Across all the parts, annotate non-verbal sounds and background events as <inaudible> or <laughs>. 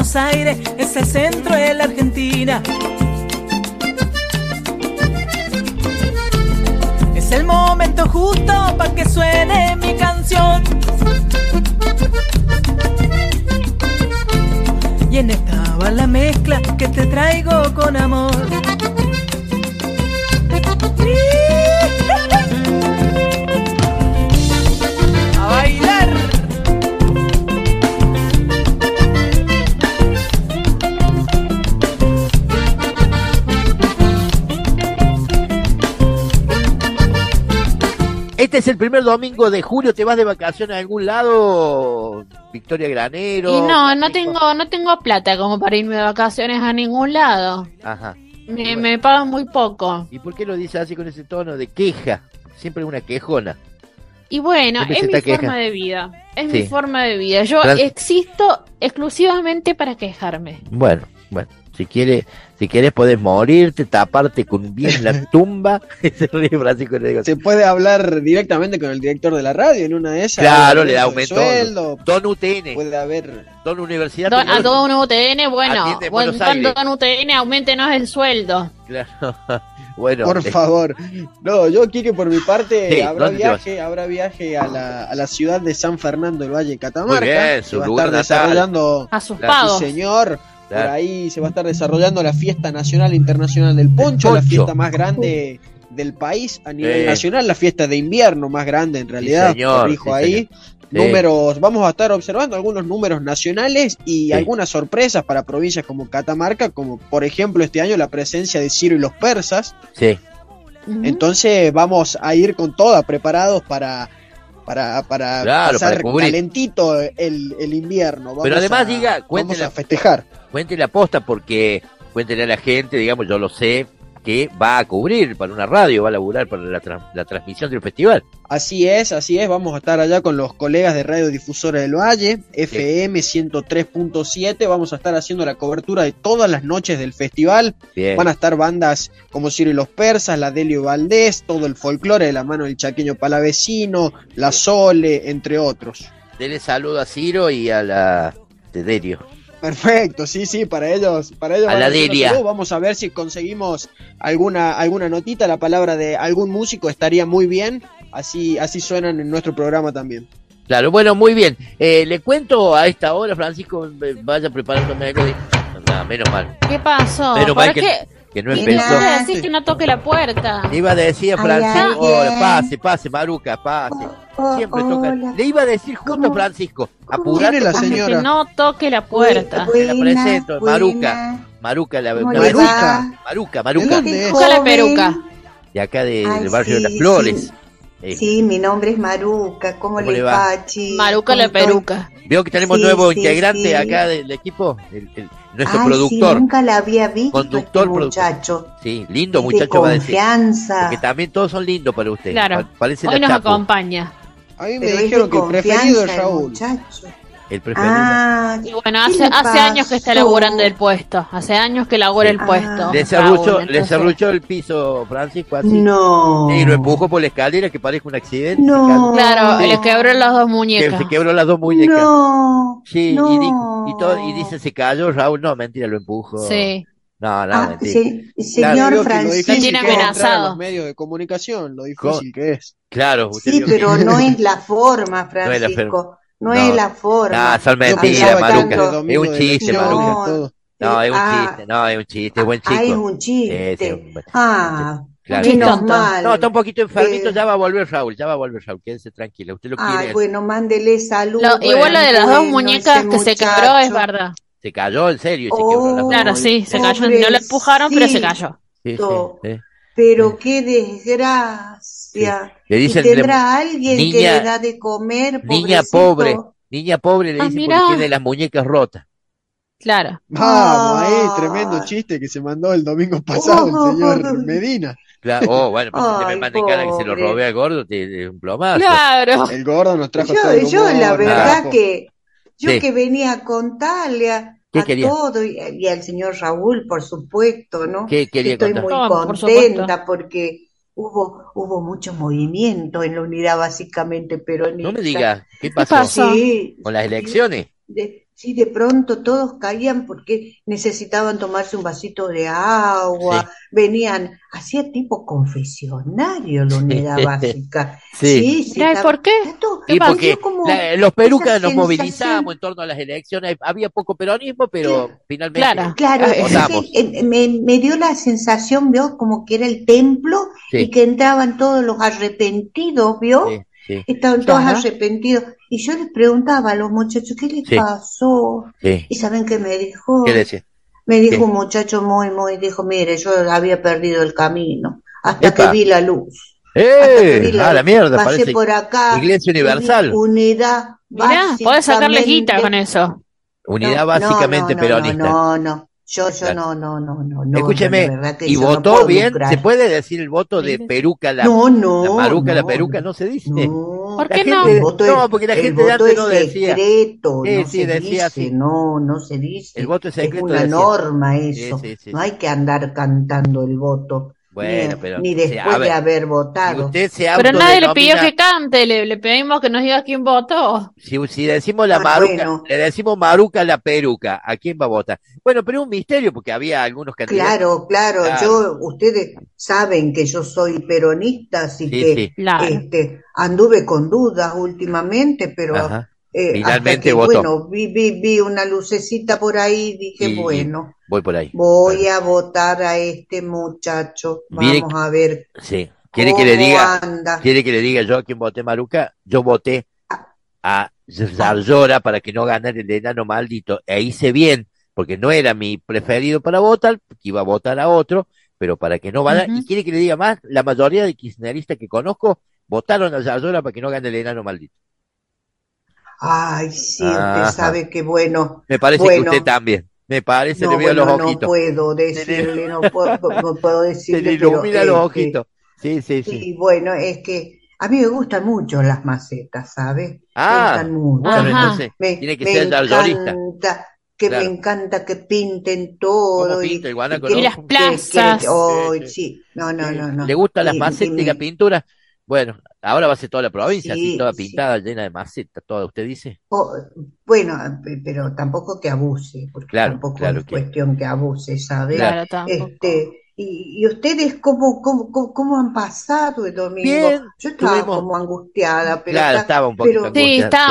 Buenos Aires es el centro de la Argentina. Es el momento justo para que suene mi canción. Y en esta va la mezcla que te traigo con amor. Este es el primer domingo de julio. ¿Te vas de vacaciones a algún lado, Victoria Granero? Y no, no tengo, no tengo plata como para irme de vacaciones a ningún lado. Ajá. Me, me pagan muy poco. ¿Y por qué lo dices así con ese tono de queja? Siempre una quejona. Y bueno, es mi queja. forma de vida. Es Sí. mi forma de vida. Yo existo exclusivamente para quejarme. Bueno, bueno. Si quieres, si quieres podés morirte, taparte con bien la <laughs> tumba. <laughs> Se ríe Francisco y le digo, Se puede hablar directamente con el director de la radio en una de esas. Claro, le da aumento sueldo, Don UTN, puede haber. Don Universidad. Don- a un UTN, bueno, Aires. Don UTN, aumentenos el sueldo. Claro. <laughs> bueno, Por eh, favor. No, yo quiero por mi parte, Sí, habrá viaje, habrá viaje a la, a la ciudad de San Fernando del Valle de Catamarca. Muy bien, su va a lugar estar natal. desarrollando, A sus Claro, sí, pagos. Por ahí se va a estar desarrollando la fiesta nacional e internacional del poncho, la fiesta más grande del país a nivel Sí. nacional, la fiesta de invierno más grande en realidad. señor, sí, ahí. señor. Sí. Números, vamos a estar observando algunos números nacionales y Sí. algunas sorpresas para provincias como Catamarca, como por ejemplo este año la presencia de Ciro y los persas. sí. Entonces vamos a ir con toda preparados para, para, para Claro, pasar para calentito el, el invierno. Vamos Pero además a- diga, vamos cuéntela- a festejar. Cuente la posta porque cuéntele a la gente, digamos, yo lo sé, que va a cubrir para una radio, va a laburar para la, tra- la transmisión del festival. Así es, así es, vamos a estar allá con los colegas de Radio Difusora del Valle, FM 103.7, vamos a estar haciendo la cobertura de todas las noches del festival, Bien. van a estar bandas como Ciro y los Persas, la Delio Valdés, todo el folclore de la mano del chaqueño palavecino, la Sole, entre otros. Dele saludo a Ciro y a la de Derio. Perfecto, sí, sí, para ellos, para ellos A la saludo. Vamos a ver si conseguimos alguna, alguna notita, la palabra de algún músico estaría muy bien, así, así suenan en nuestro programa también. Claro, bueno, muy bien. Eh, le cuento a esta hora, Francisco, eh, vaya preparándome algo de... Menos mal, ¿Qué pasó? Menos ¿Por mal que- qué? Que no empezó. ¿Por qué nada. decís que no toque la puerta? Le iba a decir a Francisco. "Hola, pase, pase, Maruca, pase. Oh, Siempre toca. Le iba a decir justo a. Francisco, apurate. ¿Quién es la Que señora? no toque la puerta. Te la Buena, presento, buena. Maruca. Maruca, la, ¿Cómo la le Maruca. Maruca, ¿De Maruca. Busca la peruca. de acá de- Ay, del barrio de las Flores. sí. Eh, Sí, mi nombre es Maruca. ¿Cómo, ¿Cómo le va? Maruca ¿Cómo la peruca. Veo que tenemos Sí, nuevo sí, integrante sí. acá del equipo, el- el- nuestro Ay, productor. Sí, nunca la había visto Conductor, este productor. muchacho. Sí, lindo Es muchacho de va a decir. confianza. Porque también todos son lindos para usted. Claro. Pa- Parece Hoy la nos Chapo. acompaña. A mí me Pero dijeron que preferido es Raúl. muchacho. El preferido. Ah, Y bueno, ¿Qué hace, hace años que está pasó? laburando el puesto. Hace años que labura el Ah. puesto. le cerruchó, le entonces- cerruchó el piso Francisco así. no. Y lo empujó por la escalera que parece un accidente. No. Claro, Sí. le quebró las dos Que muñecas. se quebró las dos muñecas. No. Sí, no. y, dijo- y, todo, y dice se cayó Raúl. No, mentira, lo empujó. Sí. No, no, Ah, mentira. se- Claro, señor que lo Francisco. difícil tiene que amenazado. los medios de comunicación, lo difícil que es. Claro, usted Sí, vio que- pero <laughs> no es la forma, No es la Francisco. No, No. es la forma. No, son mentiras, Maruca. Es un chiste, Maruca. No, es un Ah, chiste, no, es un chiste, es buen chico. Ah, es un chiste. Sí, sí, un- Ah, Claro. menos Tonto. mal. No, está un poquito enfermito, Eh, ya va a volver Raúl, ya va a volver Raúl, quédese tranquila, usted lo Ay, quiere. bueno, mándele salud. Lo- igual lo de las dos muñecas que se quebró es verdad. Se cayó, en serio, se quebró la Oh. Claro, sí, se cayó. No lo empujaron, pero se cayó. Sí, sí, sí. Pero qué desgracia. Le ¿Y tendrá alguien que le da de comer? niña pobre. niña pobre le Ah, mirá. porque tiene las muñecas rotas. Claro. Vamos, ahí, Ah. tremendo chiste que se mandó el domingo pasado el señor Medina. Claro, oh, bueno, pues si te me Ay, manda en cara que se lo robé al gordo, te, te- un plomazo. Claro. El gordo nos trajo Yo, todo el yo la verdad trajo- que yo Sí. que venía a contarle a, ¿Qué a quería? todo y, y al señor Raúl, por supuesto, ¿no? ¿Qué quería Estoy contar? muy No, por contenta porque hubo hubo mucho movimiento en la unidad básicamente peronista. No me digas, ¿qué ¿Qué pasó? pasó? Sí, ¿Con las elecciones? de- sí, de pronto todos caían porque necesitaban tomarse un vasito de agua, Sí. venían, hacía tipo confesionario la unidad básica. Sí. sí, Mirá, ¿y estaba- por qué? Y porque como la- los perucas nos movilizamos en torno a las elecciones. Había poco peronismo, pero finalmente. Claro. Claro, me, me dio la sensación, vio, como que era el templo Sí. y que entraban todos los arrepentidos, vio, Sí, estaban todos arrepentidos. Y yo les preguntaba a los muchachos, ¿qué les Sí. pasó? sí. ¿Y saben qué me dijo? ¿Qué decía? Me dijo un muchacho muy, muy, dijo, mire, yo había perdido el camino hasta Epa. que vi la luz. Hasta que vi ¡Eh! la ¡Ah, la luz. mierda! Pasé Parece por acá. Iglesia Universal. Unidad. Mirá, podés sacarle guita básicamente- con eso. unidad No, básicamente no, no, peronista. No, no, no. Yo, yo no, no, no, no, no. Escúcheme, no, la ¿y no votó puedo bien? lucrar. ¿Se puede decir el voto de. Peruca la, No, no. la Maruca, la no, Peruca? No se dice. No. ¿Por La qué gente- no? El voto no, es- porque la el gente de voto antes es no decía. secreto, Sí, no sí, se decía dice, así. no, no se dice. El voto es secreto, una decía. norma eso. sí, sí, no sí. hay que andar cantando el voto. Bueno, ni, pero. ni después a ver, de haber si votado. usted se Pero nadie le pidió que cante, le, le pedimos que nos diga quién votó. Si, si decimos la Ah, Maruca, bueno. le decimos Maruca la Peruca, ¿a quién va a votar? Bueno, pero es un misterio porque había algunos candidatos. Claro, claro, Claro. yo, ustedes saben que yo soy peronista, así Sí, que sí. Claro. este, anduve con dudas últimamente, pero Ajá. Eh, Finalmente votó. bueno, vi, vi, vi una lucecita por ahí, dije, Y- bueno, Voy por ahí. voy a votar a este muchacho, vamos a ver Sí. ¿Quiere que le diga? anda. ¿Quiere que le diga yo a quién voté Maruca? Yo voté a Zarzora para que no ganara el enano maldito. E hice bien, porque no era mi preferido para votar, porque iba a votar a otro, pero para que no vaya. Ujú. ¿Y quiere que le diga más? La mayoría de kirchneristas que conozco votaron a Zarzora para que no gane el enano maldito. Ay, sí, Ajá. usted sabe que bueno, Me parece Bueno. que usted también. Me parece, no, le veo bueno, los no ojitos. puedo decirle, no <laughs> puedo, no puedo Se decirle, le pero, ilumina los este, ojitos. Sí, sí, sí. Sí, bueno, es que a mí me gustan mucho las macetas, ¿sabes? Me Ah, gustan mucho. entonces Me, tiene que me ser encanta, que Claro. me encanta que pinten todo ¿Cómo y, pinta que- no? Y las que- que- plazas. oh, Sí, sí. sí, no, no, no, no. ¿Le gusta las Y- macetas y y- la pintura? Bueno, ahora va a ser toda la provincia, así toda sí. pintada, llena de macetas, toda, ¿usted dice? oh, bueno, pe- pero tampoco que abuse, porque Claro, tampoco claro es que- cuestión que abuse, ¿sabes? Claro, tampoco. Este, y, y ustedes cómo, cómo, cómo, cómo han pasado el domingo? Bien, Yo estaba tuvimos- como angustiada, pero Claro, está- estaba un poquito pero- Sí, está,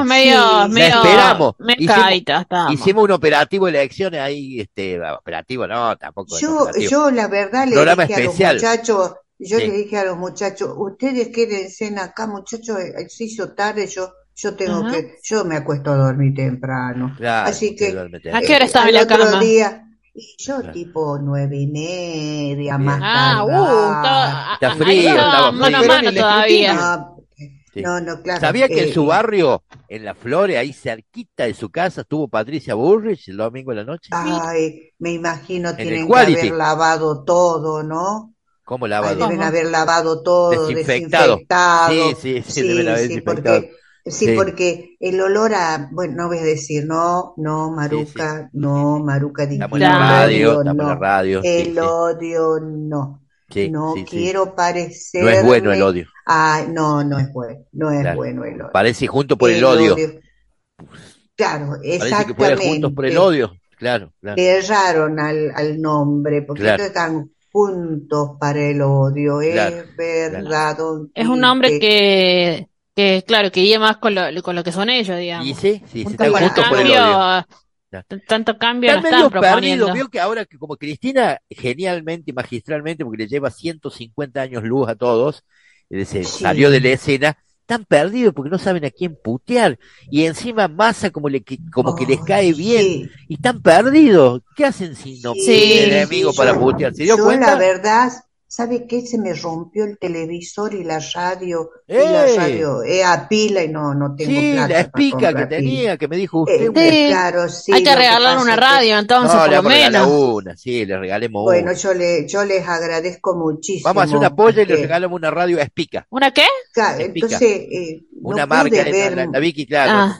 sí, medio, Sí. medio, esperamos. Hicimos-. Hicimos un operativo de elecciones ahí, este, operativo no, tampoco Yo, operativo. yo la verdad le Programa dije especial. a los muchachos, yo Sí. le dije a los muchachos, ustedes quédense acá, muchachos, se hizo tarde, yo, yo tengo Ajá. que, yo me acuesto a dormir temprano. Claro, Así que, ¿A qué hora estaba en la otro cama? día, y yo Claro. tipo nueve y media, Bien. más Ah, uh, Está frío, estaba mano a mano todavía. No, Sí. no, no, claro. ¿Sabía que en eh, su barrio, en La Flores, ahí cerquita de su casa, estuvo Patricia Burrich el domingo en la noche? Ay, me imagino tienen que haber lavado todo, ¿no? ¿Cómo Ay, deben ¿Cómo? haber lavado todo, Desinfectado. desinfectado. Sí, sí, sí, deben haber sí, desinfectado. porque, sí, Sí. porque el olor a, bueno, no voy a decir, no, no, Maruca, no, Maruca, Estamos en la radio, odio, estamos en la no, radio. sí, el sí, odio, no, sí, no sí, sí. quiero parecerme, No es bueno el odio. Ay, no, no es bueno, no es Claro. bueno el odio. Parece junto por el, El odio. Claro, Parece que juntos por el exactamente. odio. Claro, claro. Le erraron al, al nombre, porque Claro. estos están juntos para el odio, Claro, es verdad, Es un hombre que, que claro, que guía más con lo, con lo que son ellos, digamos. Y sí, sí, se Juntos están por el odio. tanto cambio no Están están medio proponiendo. perdidos. Veo que ahora que como Cristina, genialmente y magistralmente, porque le lleva 150 años luz a todos, eh, se Sí. salió de la escena, están perdidos porque no saben a quién putear. Y encima Massa como, le, como que les cae bien. sí, Y están perdidos. ¿Qué hacen si no sí, enemigo sí, para yo- putear? ¿Se dio Yo cuenta? la verdad, ¿sabe qué? Se me rompió el televisor y la radio, y la ¡Eh! radio, eh, a pila y no, no tengo Sí, plata la espica que tenía, que me dijo usted. Eh, una- Sí. claro, sí, Hay que regalar una que- radio entonces, no, por le lo menos. una, sí, le regalemos Bueno, una. yo, le, yo les agradezco muchísimo. Vamos a hacer una polla y le porque, regalamos una radio a Espica. ¿Una qué? Espica. entonces, eh, Una marca, la, ver, la- la Vicky, claro, Ah.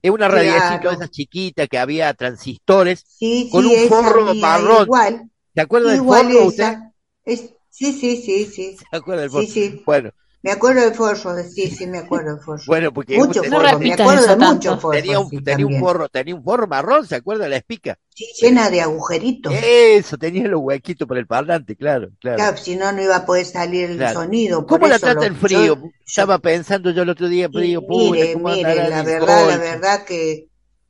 Es una radiecita Claro. de esas chiquitas que había transistores. sí, con sí, un esa forro marrón. igual, ¿Se acuerda del forro usted? esa. Es, sí, sí, sí, sí, <laughs> ¿Se acuerda del sí, forro? sí. Bueno, Me acuerdo de Forro, sí, sí, me acuerdo de Forro. Bueno, porque Mucho usted No forro, me acuerdo de tanto. mucho forro. tenía un, sí, tenía un también. forro, tenía un forro marrón, ¿se acuerda de la espica? Sí, llena de agujeritos. Eso, tenía los huequitos por el parlante, claro, claro. Claro, si no, no iba a poder salir el Claro. sonido. ¿Cómo por la eso trata lo- el frío? yo- Estaba pensando yo el otro día, Y frío, puta, mire, ¿cómo mire, la verdad, la verdad que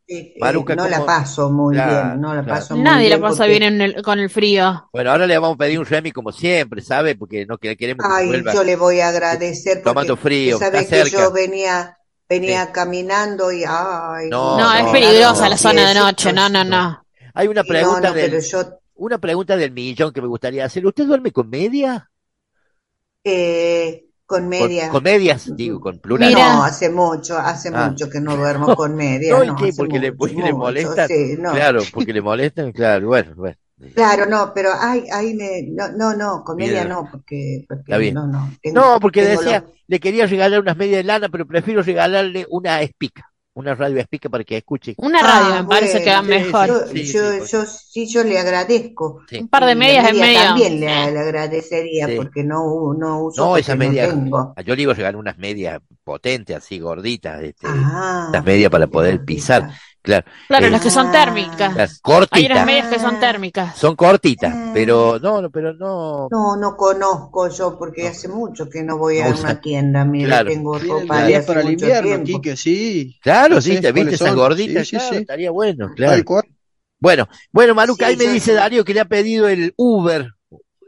eh, Maruca, no la paso muy Claro, bien, no la claro. paso muy Nadie la bien pasa porque- bien en el- con el frío. Bueno, ahora le vamos a pedir un remi como siempre, ¿sabe? Porque no que- queremos que Ay, vuelva yo le voy a agradecer porque tomando frío, sabe que cerca. yo venía venía caminando y ay, No, No, no, es no, peligrosa no, la zona de noche. No, no, no. Hay una pregunta no, del, pero yo una pregunta del millón que me gustaría hacer. ¿Usted duerme con media? eh, con Con, media. con medias, digo, con plural. Mira. No, hace mucho, hace Ah. mucho que no duermo <laughs> con media. No, ¿y no, qué? Porque le- mucho, porque le mucho, molesta. sí, no. Claro, porque le molestan, claro, bueno, bueno. Claro, no, pero ay, ay, me, no, no, no, con media no, porque, porque Está bien. no, no. tengo- No, porque decía, los- le quería regalar unas medias de lana, pero prefiero regalarle una espica, una radio espica para que escuche. Una radio Ah, me parece que va bueno, mejor. Yo, Sí, yo, sí, pues. yo, sí, yo le agradezco. Sí. Un par de medias en media medio. También le, le agradecería Sí. porque no, no uso No, porque esa no media, tengo. yo le iba a regalar unas medias potentes, así gorditas, este, Ah, las medias para poder pisar, claro, Claro, Eh, las que son térmicas. las Hay cortitas, unas medias que son térmicas. son cortitas, Ah. pero no, no, pero no, No, no conozco yo porque No. hace mucho que no voy a No una tienda. Mire, Claro. tengo ropa de medidas hace para el invierno. Quique, sí. claro, sí, te viste esas gorditas, Sí, sí, claro, sí. estaría bueno, claro. Bueno, bueno, Maruca, Sí, ahí me dice sí. Darío que le ha pedido el Uber.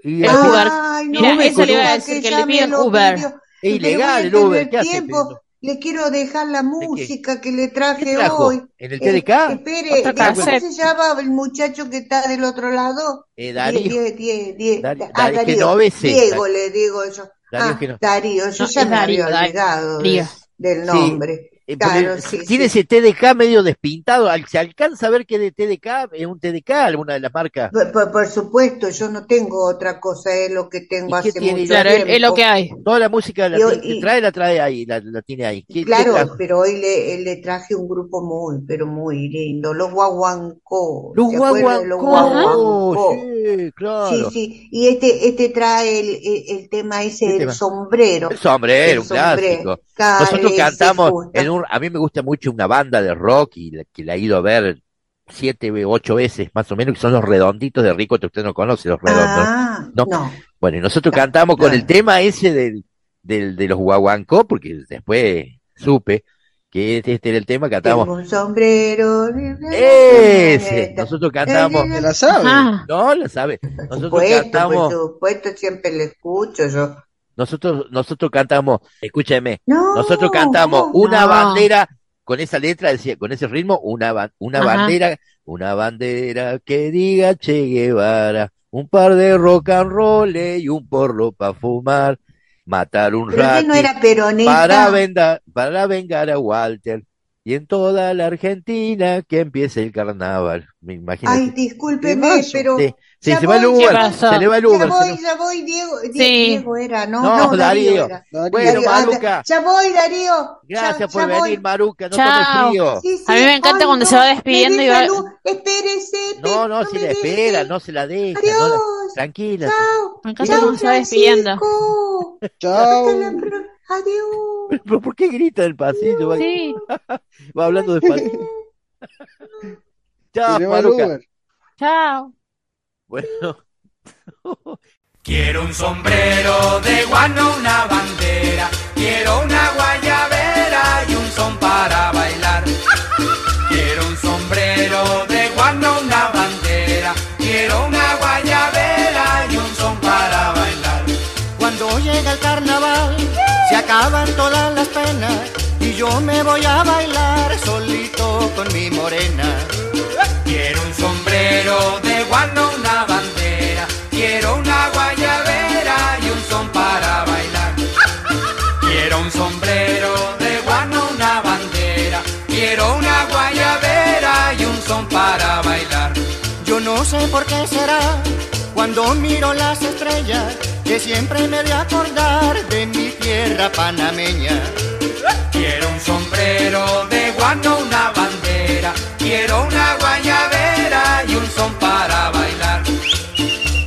Y El es, Uber. Ay, no Mira, eso le iba a decir, que le piden Uber. pidió. es Pero ilegal el Uber, ¿qué hace tiempo. Le quiero dejar la música que le ¿Qué traje hoy. ¿En el Eh, TDK? espere, Otra ¿cómo se llama el muchacho que está del otro lado? Eh, Darío, die- die- die- Darío, ah, Darío. Genovese. Diego le digo yo. Darío Ah, Darío, yo No, ya me había Darío, olvidado de- Darío. del Sí. Eh, Claro, sí, tiene sí. ese TDK medio despintado. Al- Se alcanza a ver que de TDK es un TDK, alguna de las marcas. Por, por- por supuesto, yo no tengo otra cosa, es lo que tengo ¿Y qué hace tiene? mucho Claro, es, tiempo. es lo que hay. Toda la música la que trae, la trae ahí, la, la tiene ahí. ¿Qué- qué Claro, pero hoy le, le traje un grupo muy, pero muy lindo, los Guaguancó. Los ¿Se acuerdan de los guaguancó, sí, claro. Sí, sí, y este, este trae el, el, el tema ese ¿Qué del tema? sombrero. El sombrero, El un clásico. sombrero. Nosotros cantamos en un, a mí me gusta mucho una banda de rock y la- que la he ido a ver siete, ocho veces más o menos, que son los redonditos de Rico, que usted no conoce los redondos. Ah, No. no. Bueno, y nosotros cantamos con el tema ese del, del, de los guaguancó, porque después supe que este, este era el tema, Tengo cantamos. un sombrero. Ese, nosotros cantamos. ¿Te la sabe? Ah, No, lo sabe. Por Nosotros supuesto, cantamos, por supuesto, siempre le escucho yo. Nosotros, nosotros cantamos, escúchame, No, Nosotros cantamos una No. bandera con esa letra, decía, con ese ritmo, una, una Ajá. bandera, una bandera que diga Che Guevara, un par de rock and roll y un porro para fumar, matar un rato no era peronista. para, venda- para vengar a Walter y en toda la Argentina que empiece el carnaval. Me imagino. Ay, discúlpeme, pero Sí, sí, ya se va el voy, ya Uber, voy. se le va el ya Uber. se voy, ya voy, Diego, Die- Sí. Diego era, no, No, no, Darío Darío. era. Darío. Bueno, Darío, Maruca. ya voy, Darío. Gracias ya, por ya venir, voy. Maruca, no Chao. tome frío. Sí, sí, A mí me encanta ay, cuando no, se va despidiendo y va- luz. Espérese, No, no, no si la espera, no se la deja. no la- Adiós. Tranquila. Chao. me encanta cómo se va despidiendo. Chao. Adiós. <laughs> ¿Pero por qué grita del pasillo? Va, Sí, <laughs> va hablando despacio. Chao, le va el Maruca. Chao. Bueno, <laughs> Quiero un sombrero de guano, una bandera. Quiero una guayabera y un son para bailar. Todas las penas y yo me voy a bailar solito con mi morena. Quiero un sombrero de guano, una bandera. Quiero una guayabera y un son para bailar. Quiero un sombrero de guano, una bandera. Quiero una guayabera y un son para bailar. Yo no sé por qué será cuando miro las estrellas que siempre me voy a acordar de mi tierra panameña. Quiero un sombrero de guano, una bandera, quiero una guayabera y un son para bailar.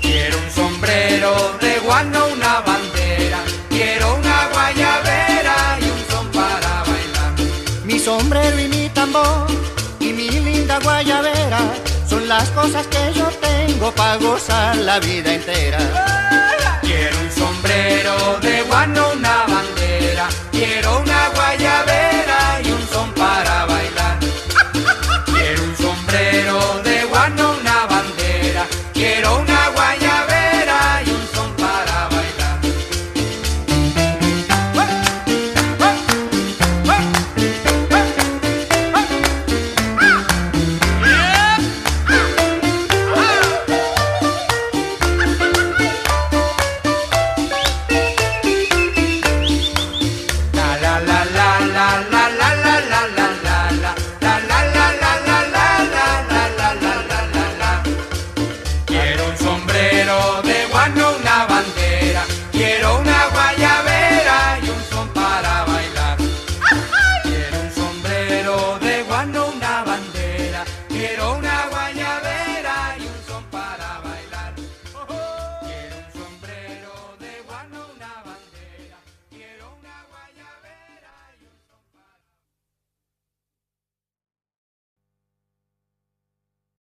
Quiero un sombrero de guano, una bandera, quiero una guayabera y un son para bailar. Mi sombrero y mi tambor y mi linda guayabera son las cosas que yo tengo para gozar la vida entera. Quiero de guano, una bandera. Quiero una guayabera